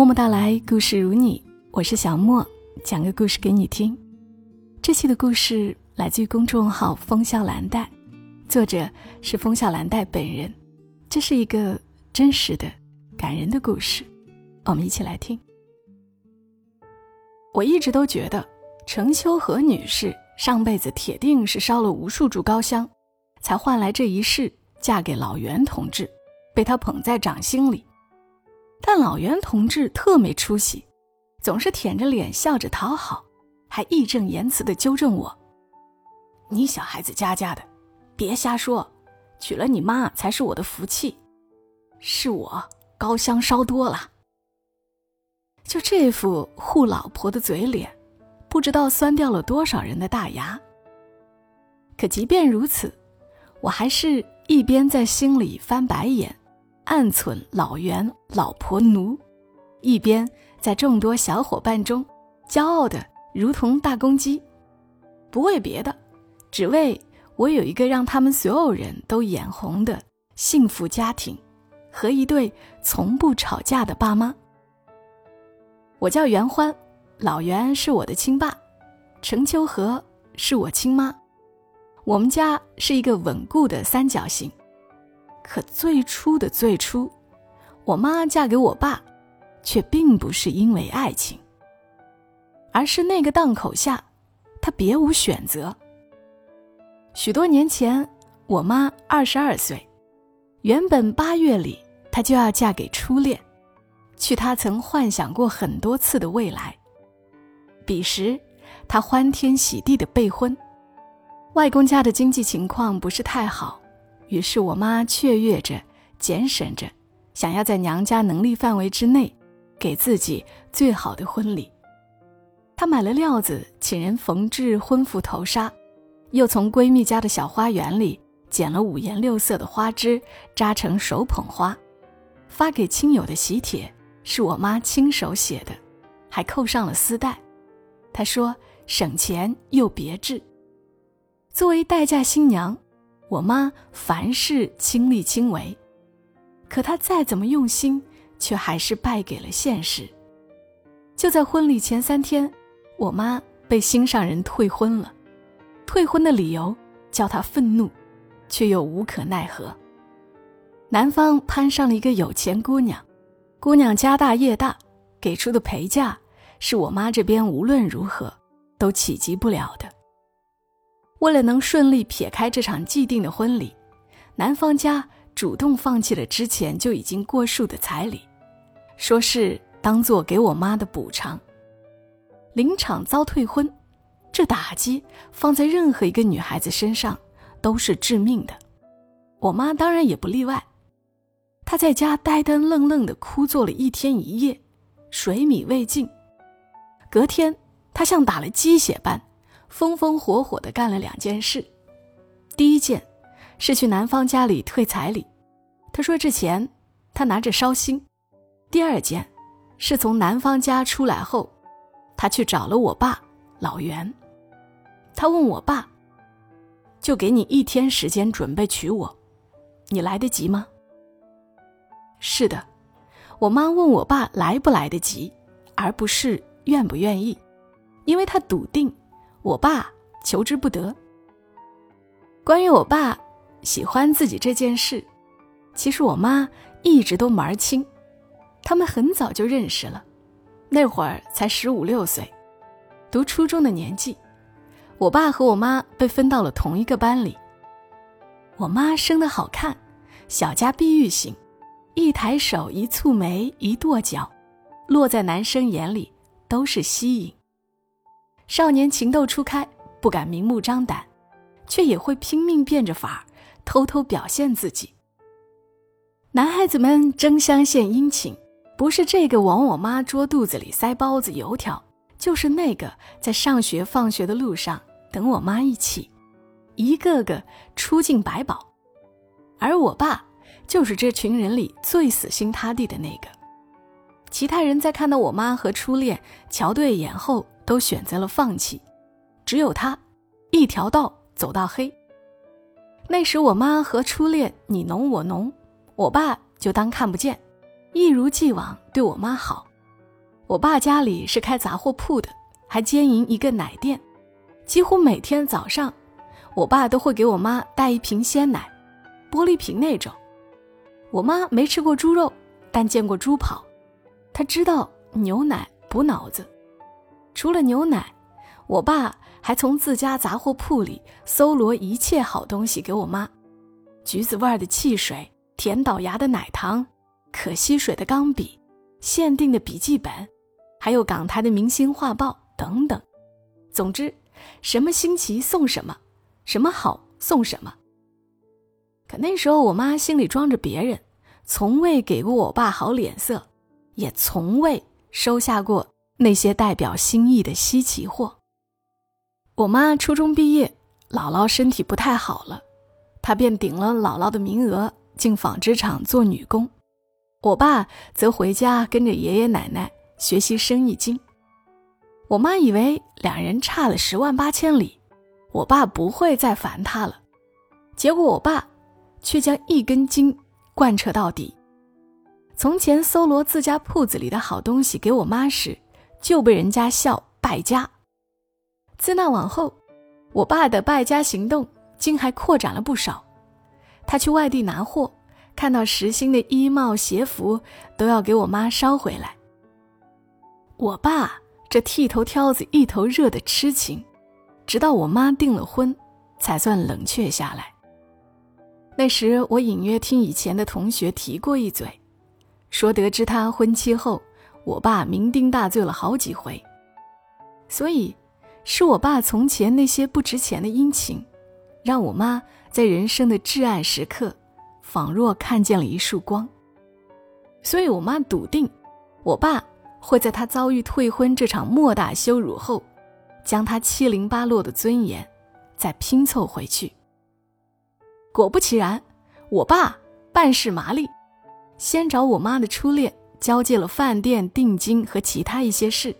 默默到来，故事如你，我是小莫，讲个故事给你听。这期的故事来自于公众号“风笑蓝带”，作者是风笑蓝带本人。这是一个真实的、感人的故事，我们一起来听。我一直都觉得程秋荷女士上辈子铁定是烧了无数柱高香，才换来这一世嫁给老袁同志，被他捧在掌心里。但老袁同志特没出息，总是舔着脸笑着讨好，还义正言辞地纠正我：“你小孩子家家的，别瞎说，娶了你妈才是我的福气，是我高香烧多了。”就这副护老婆的嘴脸，不知道酸掉了多少人的大牙。可即便如此，我还是一边在心里翻白眼。暗存老袁老婆奴，一边在众多小伙伴中骄傲的如同大公鸡，不为别的，只为我有一个让他们所有人都眼红的幸福家庭，和一对从不吵架的爸妈。我叫袁欢，老袁是我的亲爸，程秋荷是我亲妈，我们家是一个稳固的三角形。可最初的最初，我妈嫁给我爸，却并不是因为爱情，而是那个档口下，她别无选择。许多年前，我妈二十二岁，原本八月里她就要嫁给初恋，去她曾幻想过很多次的未来。彼时，她欢天喜地的备婚，外公家的经济情况不是太好。于是我妈雀跃着、俭省着，想要在娘家能力范围之内，给自己最好的婚礼。她买了料子，请人缝制婚服头纱，又从闺蜜家的小花园里捡了五颜六色的花枝，扎成手捧花，发给亲友的喜帖是我妈亲手写的，还扣上了丝带。她说省钱又别致。作为待嫁新娘。我妈凡事亲力亲为，可她再怎么用心，却还是败给了现实。就在婚礼前三天，我妈被心上人退婚了。退婚的理由叫她愤怒，却又无可奈何。男方攀上了一个有钱姑娘，姑娘家大业大，给出的陪嫁是我妈这边无论如何都企及不了的。为了能顺利撇开这场既定的婚礼，男方家主动放弃了之前就已经过数的彩礼，说是当做给我妈的补偿。临场遭退婚，这打击放在任何一个女孩子身上都是致命的，我妈当然也不例外。她在家呆呆愣愣的哭坐了一天一夜，水米未进。隔天，她像打了鸡血般。风风火火地干了两件事，第一件是去男方家里退彩礼，他说这钱他拿着烧心；第二件是从男方家出来后，他去找了我爸老袁，他问我爸：“就给你一天时间准备娶我，你来得及吗？”是的，我妈问我爸来不来得及，而不是愿不愿意，因为她笃定。我爸求之不得。关于我爸喜欢自己这件事，其实我妈一直都门儿清。他们很早就认识了，那会儿才十五六岁，读初中的年纪。我爸和我妈被分到了同一个班里。我妈生得好看，小家碧玉型，一抬手，一蹙眉，一跺脚，落在男生眼里都是吸引。少年情窦初开，不敢明目张胆，却也会拼命变着法儿偷偷表现自己。男孩子们争相献殷勤，不是这个往我妈桌肚子里塞包子油条，就是那个在上学放学的路上等我妈一起，一个个出尽百宝。而我爸就是这群人里最死心塌地的那个。其他人在看到我妈和初恋瞧对眼后。都选择了放弃，只有他，一条道走到黑。那时我妈和初恋你侬我侬，我爸就当看不见，一如既往对我妈好，我爸家里是开杂货铺的，还兼营一个奶店，几乎每天早上，我爸都会给我妈带一瓶鲜奶，玻璃瓶那种。我妈没吃过猪肉，但见过猪跑，她知道牛奶补脑子。除了牛奶，我爸还从自家杂货铺里搜罗一切好东西给我妈：橘子味的汽水、甜倒牙的奶糖、可吸水的钢笔、限定的笔记本，还有港台的明星画报等等。总之，什么新奇送什么，什么好送什么。可那时候我妈心里装着别人，从未给过我爸好脸色，也从未收下过。那些代表心意的稀奇货。我妈初中毕业，姥姥身体不太好了，她便顶了姥姥的名额进纺织厂做女工。我爸则回家跟着爷爷奶奶学习生意经。我妈以为两人差了十万八千里，我爸不会再烦她了。结果我爸却将一根筋贯彻到底。从前搜罗自家铺子里的好东西给我妈时，就被人家笑败家。自那往后，我爸的败家行动竟还扩展了不少。他去外地拿货，看到时兴的衣帽鞋服，都要给我妈捎回来。我爸这剃头挑子一头热的痴情，直到我妈订了婚，才算冷却下来。那时我隐约听以前的同学提过一嘴，说得知他婚期后。我爸酩酊大醉了好几回，所以是我爸从前那些不值钱的殷勤，让我妈在人生的至暗时刻，仿若看见了一束光。所以我妈笃定，我爸会在他遭遇退婚这场莫大羞辱后，将他七零八落的尊严再拼凑回去。果不其然，我爸办事麻利，先找我妈的初恋。交接了饭店定金和其他一些事，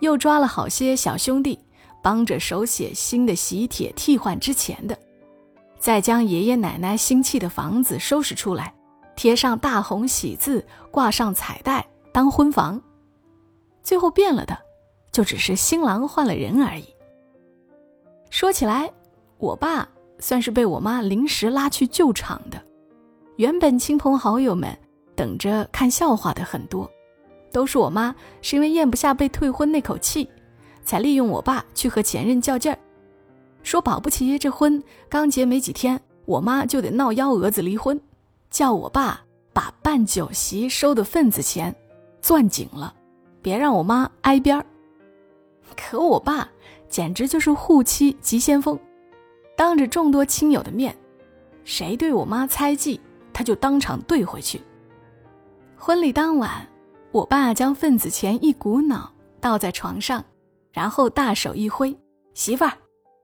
又抓了好些小兄弟，帮着手写新的喜帖替换之前的，再将爷爷奶奶新砌的房子收拾出来，贴上大红喜字，挂上彩带当婚房。最后变了的，就只是新郎换了人而已。说起来，我爸算是被我妈临时拉去救场的，原本亲朋好友们。等着看笑话的很多，都是我妈是因为咽不下被退婚那口气，才利用我爸去和前任较劲儿，说保不齐这婚刚结没几天，我妈就得闹幺蛾子离婚，叫我爸把办酒席收的份子钱攥紧了，别让我妈挨边儿。可我爸简直就是护妻急先锋，当着众多亲友的面，谁对我妈猜忌，他就当场怼回去。婚礼当晚，我爸将份子钱一股脑倒在床上，然后大手一挥：“媳妇儿，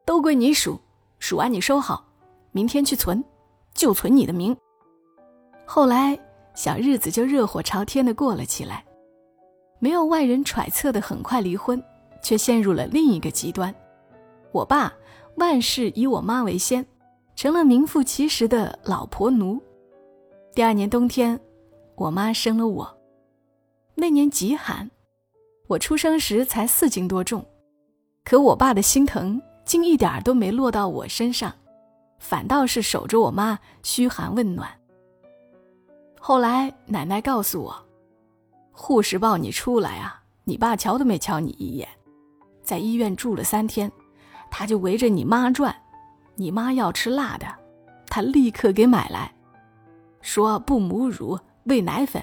都归你数，数完你收好，明天去存，就存你的名。”后来小日子就热火朝天的过了起来，没有外人揣测的很快离婚，却陷入了另一个极端。我爸万事以我妈为先，成了名副其实的老婆奴。第二年冬天。我妈生了我，那年极寒，我出生时才四斤多重，可我爸的心疼竟一点都没落到我身上，反倒是守着我妈嘘寒问暖。后来奶奶告诉我，护士抱你出来啊，你爸瞧都没瞧你一眼，在医院住了三天，他就围着你妈转，你妈要吃辣的，他立刻给买来，说不母乳。喂奶粉，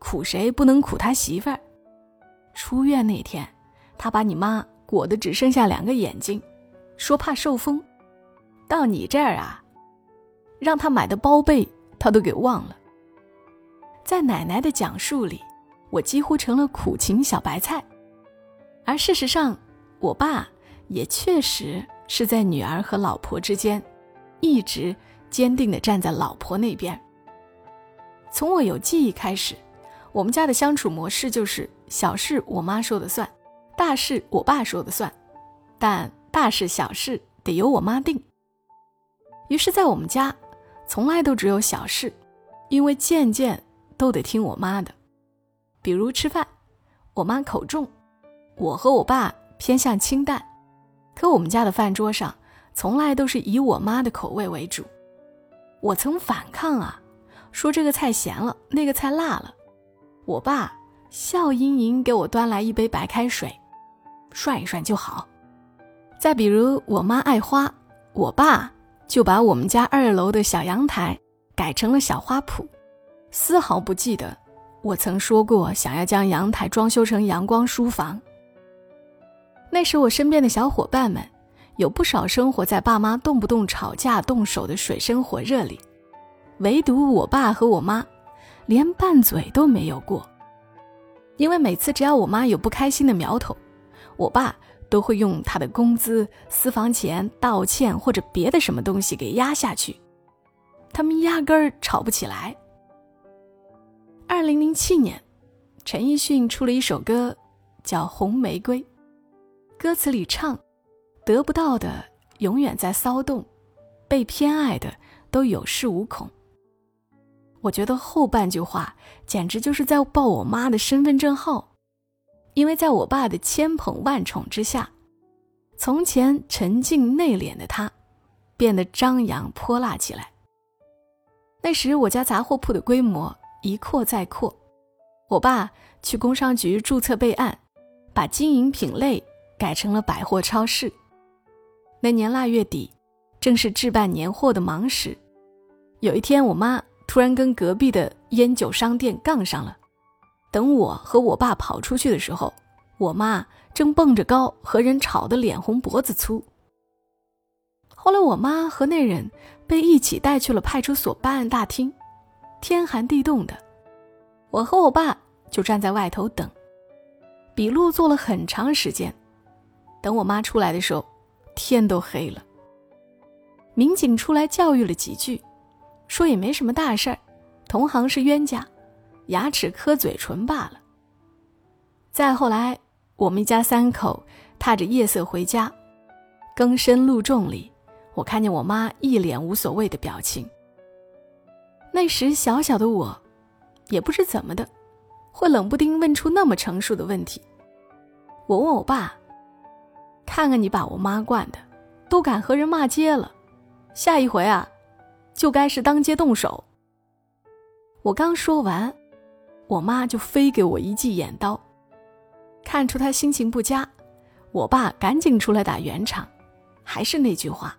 苦谁不能苦他媳妇儿。出院那天，他把你妈裹得只剩下两个眼睛，说怕受风。到你这儿啊，让他买的包被他都给忘了。在奶奶的讲述里，我几乎成了苦情小白菜。而事实上，我爸也确实是在女儿和老婆之间，一直坚定地站在老婆那边。从我有记忆开始，我们家的相处模式就是小事我妈说的算，大事我爸说的算，但大事小事得由我妈定。于是，在我们家，从来都只有小事，因为件件都得听我妈的。比如吃饭，我妈口重，我和我爸偏向清淡。可我们家的饭桌上从来都是以我妈的口味为主。我曾反抗啊，说这个菜咸了，那个菜辣了。我爸笑盈盈给我端来一杯白开水，涮一涮就好。再比如我妈爱花，我爸就把我们家二楼的小阳台改成了小花圃，丝毫不记得我曾说过想要将阳台装修成阳光书房。那时我身边的小伙伴们。有不少生活在爸妈动不动吵架动手的水深火热里，唯独我爸和我妈，连拌嘴都没有过。因为每次只要我妈有不开心的苗头，我爸都会用他的工资、私房钱道歉或者别的什么东西给压下去，他们压根儿吵不起来。二零零七年，陈奕迅出了一首歌，叫《红玫瑰》，歌词里唱。得不到的永远在骚动，被偏爱的都有恃无恐。我觉得后半句话简直就是在报我妈的身份证号，因为在我爸的千捧万宠之下，从前沉静内敛的她，变得张扬泼辣起来。那时我家杂货铺的规模一扩再扩，我爸去工商局注册备案，把经营品类改成了百货超市。那年腊月底，正是置办年货的忙时。有一天，我妈突然跟隔壁的烟酒商店杠上了。等我和我爸跑出去的时候，我妈正蹦着高和人吵得脸红脖子粗。后来，我妈和那人被一起带去了派出所办案大厅。天寒地冻的，我和我爸就站在外头等。笔录做了很长时间，等我妈出来的时候。天都黑了，民警出来教育了几句，说也没什么大事儿，同行是冤家，牙齿磕嘴唇罢了。再后来，我们一家三口踏着夜色回家，更深路重里，我看见我妈一脸无所谓的表情。那时小小的我，也不知怎么的，会冷不丁问出那么成熟的问题。我问我爸。看看你把我妈惯的，都敢和人骂街了，下一回啊，就该是当街动手。我刚说完，我妈就飞给我一记眼刀，看出她心情不佳，我爸赶紧出来打圆场，还是那句话，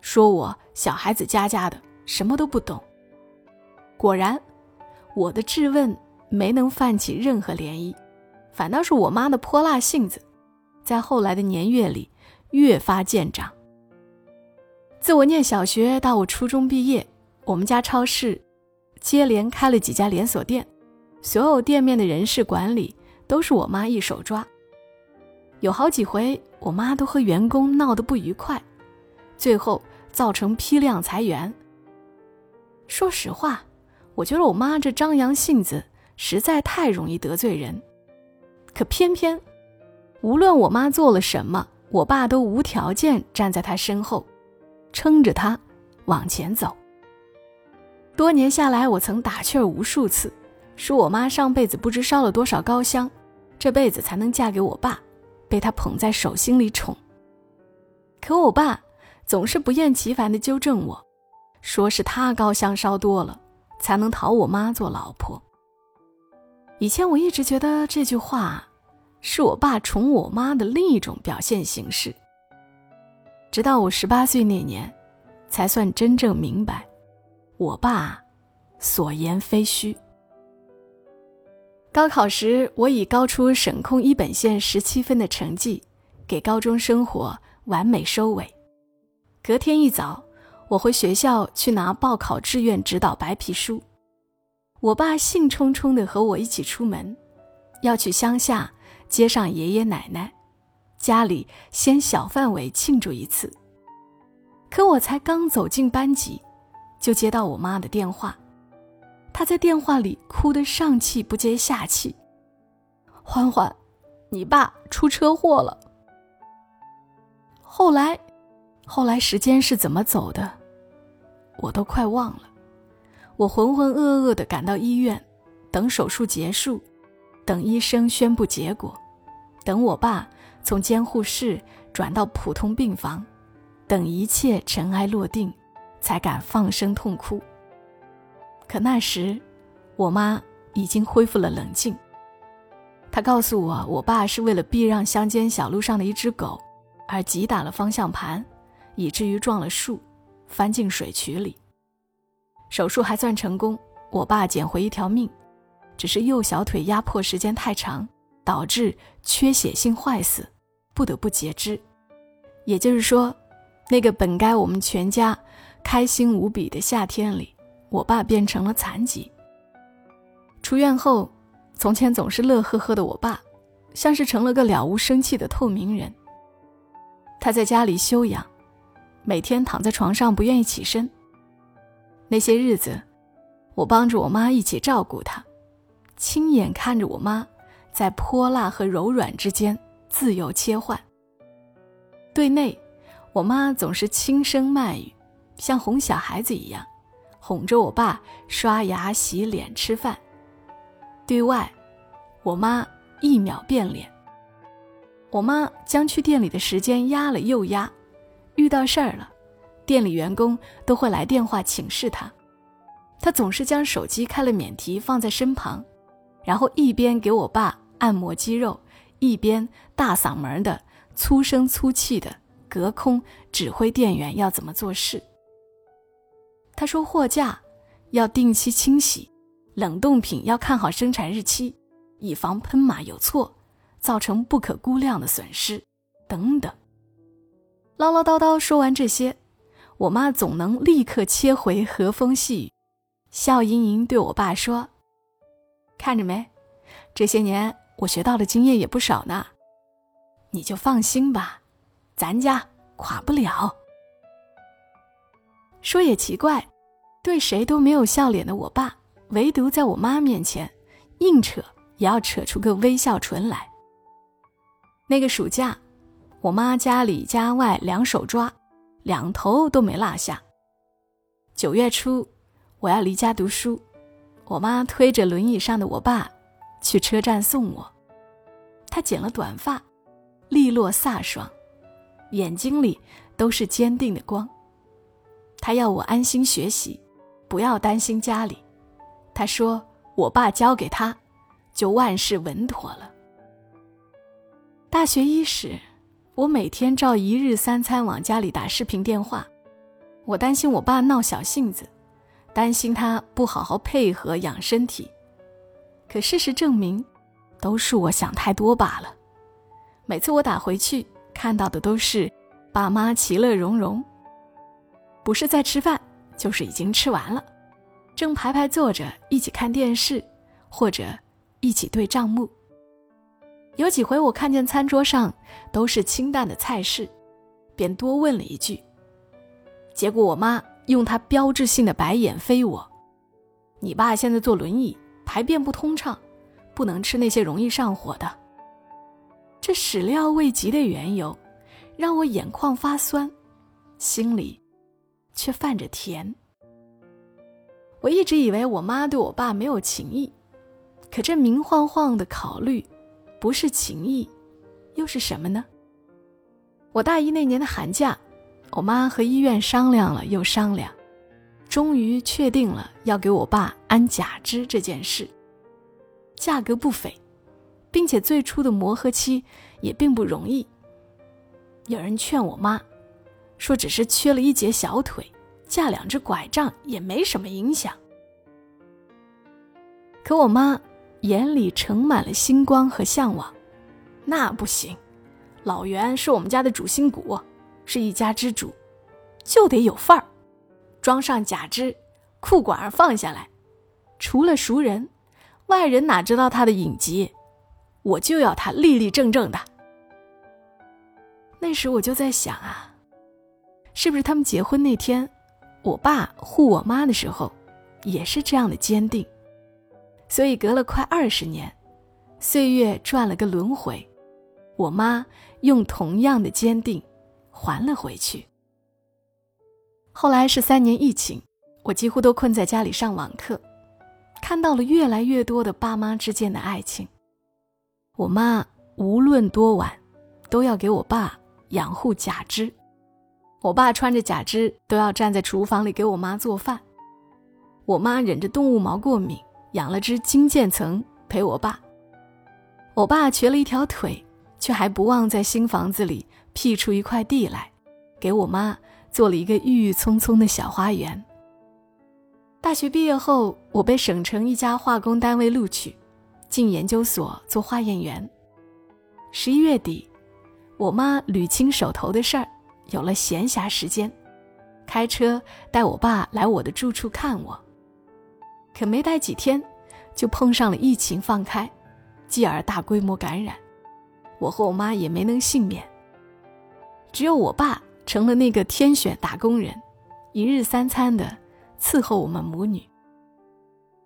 说我小孩子家家的，什么都不懂。果然，我的质问没能泛起任何涟漪，反倒是我妈的泼辣性子。在后来的年月里，越发见长。自我念小学到我初中毕业，我们家超市接连开了几家连锁店，所有店面的人事管理都是我妈一手抓。有好几回，我妈都和员工闹得不愉快，最后造成批量裁员。说实话，我觉得我妈这张扬性子实在太容易得罪人，可偏偏。无论我妈做了什么，我爸都无条件站在她身后，撑着他往前走。多年下来，我曾打趣儿无数次，说我妈上辈子不知烧了多少高香，这辈子才能嫁给我爸，被他捧在手心里宠。可我爸总是不厌其烦地纠正我，说是他高香烧多了，才能讨我妈做老婆。以前我一直觉得这句话。是我爸宠我妈的另一种表现形式。直到我十八岁那年，才算真正明白，我爸所言非虚。高考时，我以高出省控一本线十七分的成绩，给高中生活完美收尾。隔天一早，我回学校去拿报考志愿指导白皮书。我爸兴冲冲地和我一起出门，要去乡下。接上爷爷奶奶，家里先小范围庆祝一次。可我才刚走进班级，就接到我妈的电话。她在电话里哭得上气不接下气：“欢欢，你爸出车祸了。”后来，后来时间是怎么走的，我都快忘了。我浑浑噩噩地赶到医院，等手术结束。等医生宣布结果，等我爸从监护室转到普通病房，等一切尘埃落定，才敢放声痛哭。可那时，我妈已经恢复了冷静。她告诉我，我爸是为了避让乡间小路上的一只狗，而急打了方向盘，以至于撞了树，翻进水渠里。手术还算成功，我爸捡回一条命。只是右小腿压迫时间太长，导致缺血性坏死，不得不截肢。也就是说，那个本该我们全家开心无比的夏天里，我爸变成了残疾。出院后，从前总是乐呵呵的我爸，像是成了个了无生气的透明人。他在家里休养，每天躺在床上不愿意起身。那些日子，我帮着我妈一起照顾他。亲眼看着我妈在泼辣和柔软之间自由切换。对内，我妈总是轻声慢语，像哄小孩子一样，哄着我爸刷牙、洗脸、吃饭；对外，我妈一秒变脸。我妈将去店里的时间压了又压，遇到事儿了，店里员工都会来电话请示她，她总是将手机开了免提放在身旁。然后一边给我爸按摩肌肉，一边大嗓门的、粗声粗气的隔空指挥店员要怎么做事。他说：“货架要定期清洗，冷冻品要看好生产日期，以防喷码有错，造成不可估量的损失，等等。”唠唠叨叨说完这些，我妈总能立刻切回和风细雨，笑盈盈对我爸说。看着没，这些年我学到的经验也不少呢，你就放心吧，咱家垮不了。说也奇怪，对谁都没有笑脸的我爸，唯独在我妈面前，硬扯也要扯出个微笑唇来。那个暑假，我妈家里家外两手抓，两头都没落下。九月初，我要离家读书。我妈推着轮椅上的我爸去车站送我，她剪了短发，利落飒爽，眼睛里都是坚定的光。她要我安心学习，不要担心家里。她说：“我爸交给他，就万事稳妥了。”大学伊始，我每天照一日三餐往家里打视频电话，我担心我爸闹小性子。担心他不好好配合养身体，可事实证明，都是我想太多罢了。每次我打回去看到的都是爸妈其乐融融，不是在吃饭，就是已经吃完了，正排排坐着一起看电视，或者一起对账目。有几回我看见餐桌上都是清淡的菜式，便多问了一句，结果我妈。用她标志性的白眼飞我，你爸现在坐轮椅，排便不通畅，不能吃那些容易上火的。这始料未及的缘由，让我眼眶发酸，心里却泛着甜。我一直以为我妈对我爸没有情意，可这明晃晃的考虑，不是情意，又是什么呢？我大一那年的寒假。我妈和医院商量了又商量，终于确定了要给我爸安假肢这件事。价格不菲，并且最初的磨合期也并不容易。有人劝我妈，说只是缺了一截小腿，架两只拐杖也没什么影响。可我妈眼里盛满了星光和向往，那不行，老袁是我们家的主心骨。是一家之主，就得有范儿，装上假肢，裤管儿放下来，除了熟人，外人哪知道他的隐疾？我就要他立立正正的。那时我就在想啊，是不是他们结婚那天，我爸护我妈的时候，也是这样的坚定？所以隔了快二十年，岁月转了个轮回，我妈用同样的坚定。还了回去。后来是三年疫情，我几乎都困在家里上网课，看到了越来越多的爸妈之间的爱情，我妈无论多晚，都要给我爸养护假肢。我爸穿着假肢，都要站在厨房里给我妈做饭。我妈忍着动物毛过敏，养了只金渐层陪我爸。我爸瘸了一条腿，却还不忘在新房子里辟出一块地来，给我妈做了一个郁郁葱葱的小花园。大学毕业后，我被省城一家化工单位录取，进研究所做化验员。十一月底，我妈捋清手头的事儿，有了闲暇时间，开车带我爸来我的住处看我。可没待几天，就碰上了疫情放开，继而大规模感染，我和我妈也没能幸免。只有我爸成了那个天选打工人，一日三餐的。伺候我们母女。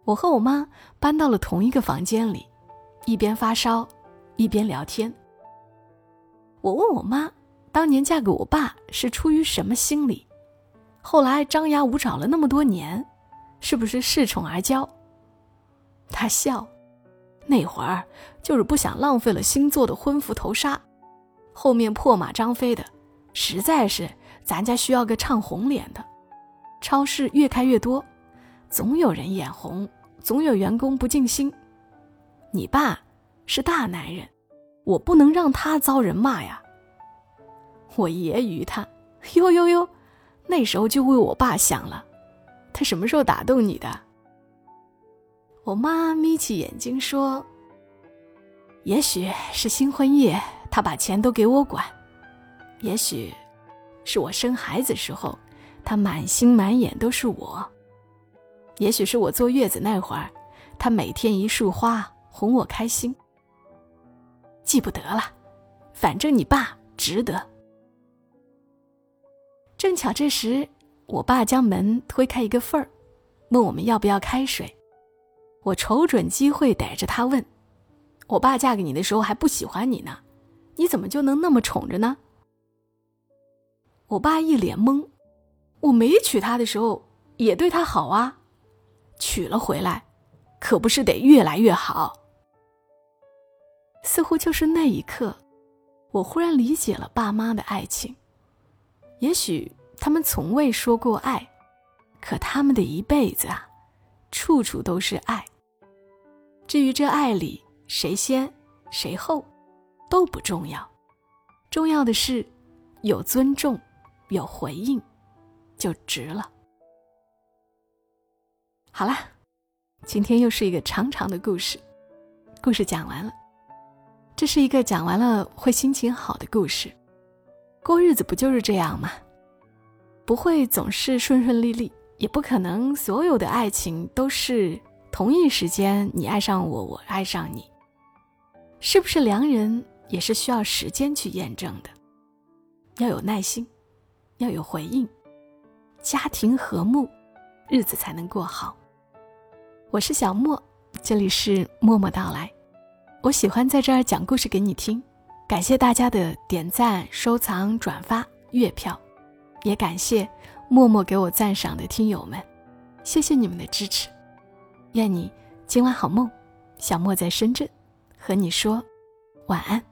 我和我妈搬到了同一个房间里，一边发烧，一边聊天。我问我妈，当年嫁给我爸是出于什么心理？后来张牙舞爪了那么多年，是不是恃宠而骄？她笑，那会儿就是不想浪费了新做的婚服头纱，后面破马张飞的，实在是咱家需要个唱红脸的。超市越开越多，总有人眼红，总有员工不尽心。你爸是大男人，我不能让他遭人骂呀。我揶揄他：“哟哟哟，那时候就为我爸想了。他什么时候打动你的？”我妈眯起眼睛说：“也许是新婚夜，他把钱都给我管；也许是我生孩子时候。”他满心满眼都是我，也许是我坐月子那会儿，他每天一束花哄我开心。记不得了，反正你爸值得。正巧这时，我爸将门推开一个缝儿，问我们要不要开水。我瞅准机会逮着他问：“我爸嫁给你的时候还不喜欢你呢，你怎么就能那么宠着呢？”我爸一脸懵。我没娶她的时候也对她好啊，娶了回来，可不是得越来越好。似乎就是那一刻，我忽然理解了爸妈的爱情。也许他们从未说过爱，可他们的一辈子啊，处处都是爱。至于这爱里谁先谁后，都不重要，重要的是有尊重，有回应。就值了。好了，今天又是一个长长的故事，故事讲完了。这是一个讲完了会心情好的故事。过日子不就是这样吗？不会总是顺顺利利，也不可能所有的爱情都是同一时间你爱上我，我爱上你。是不是良人也是需要时间去验证的？要有耐心，要有回应。家庭和睦，日子才能过好。我是小莫，这里是默默到来。我喜欢在这儿讲故事给你听，感谢大家的点赞、收藏、转发、月票，也感谢默默给我赞赏的听友们，谢谢你们的支持。愿你今晚好梦。小莫在深圳，和你说晚安。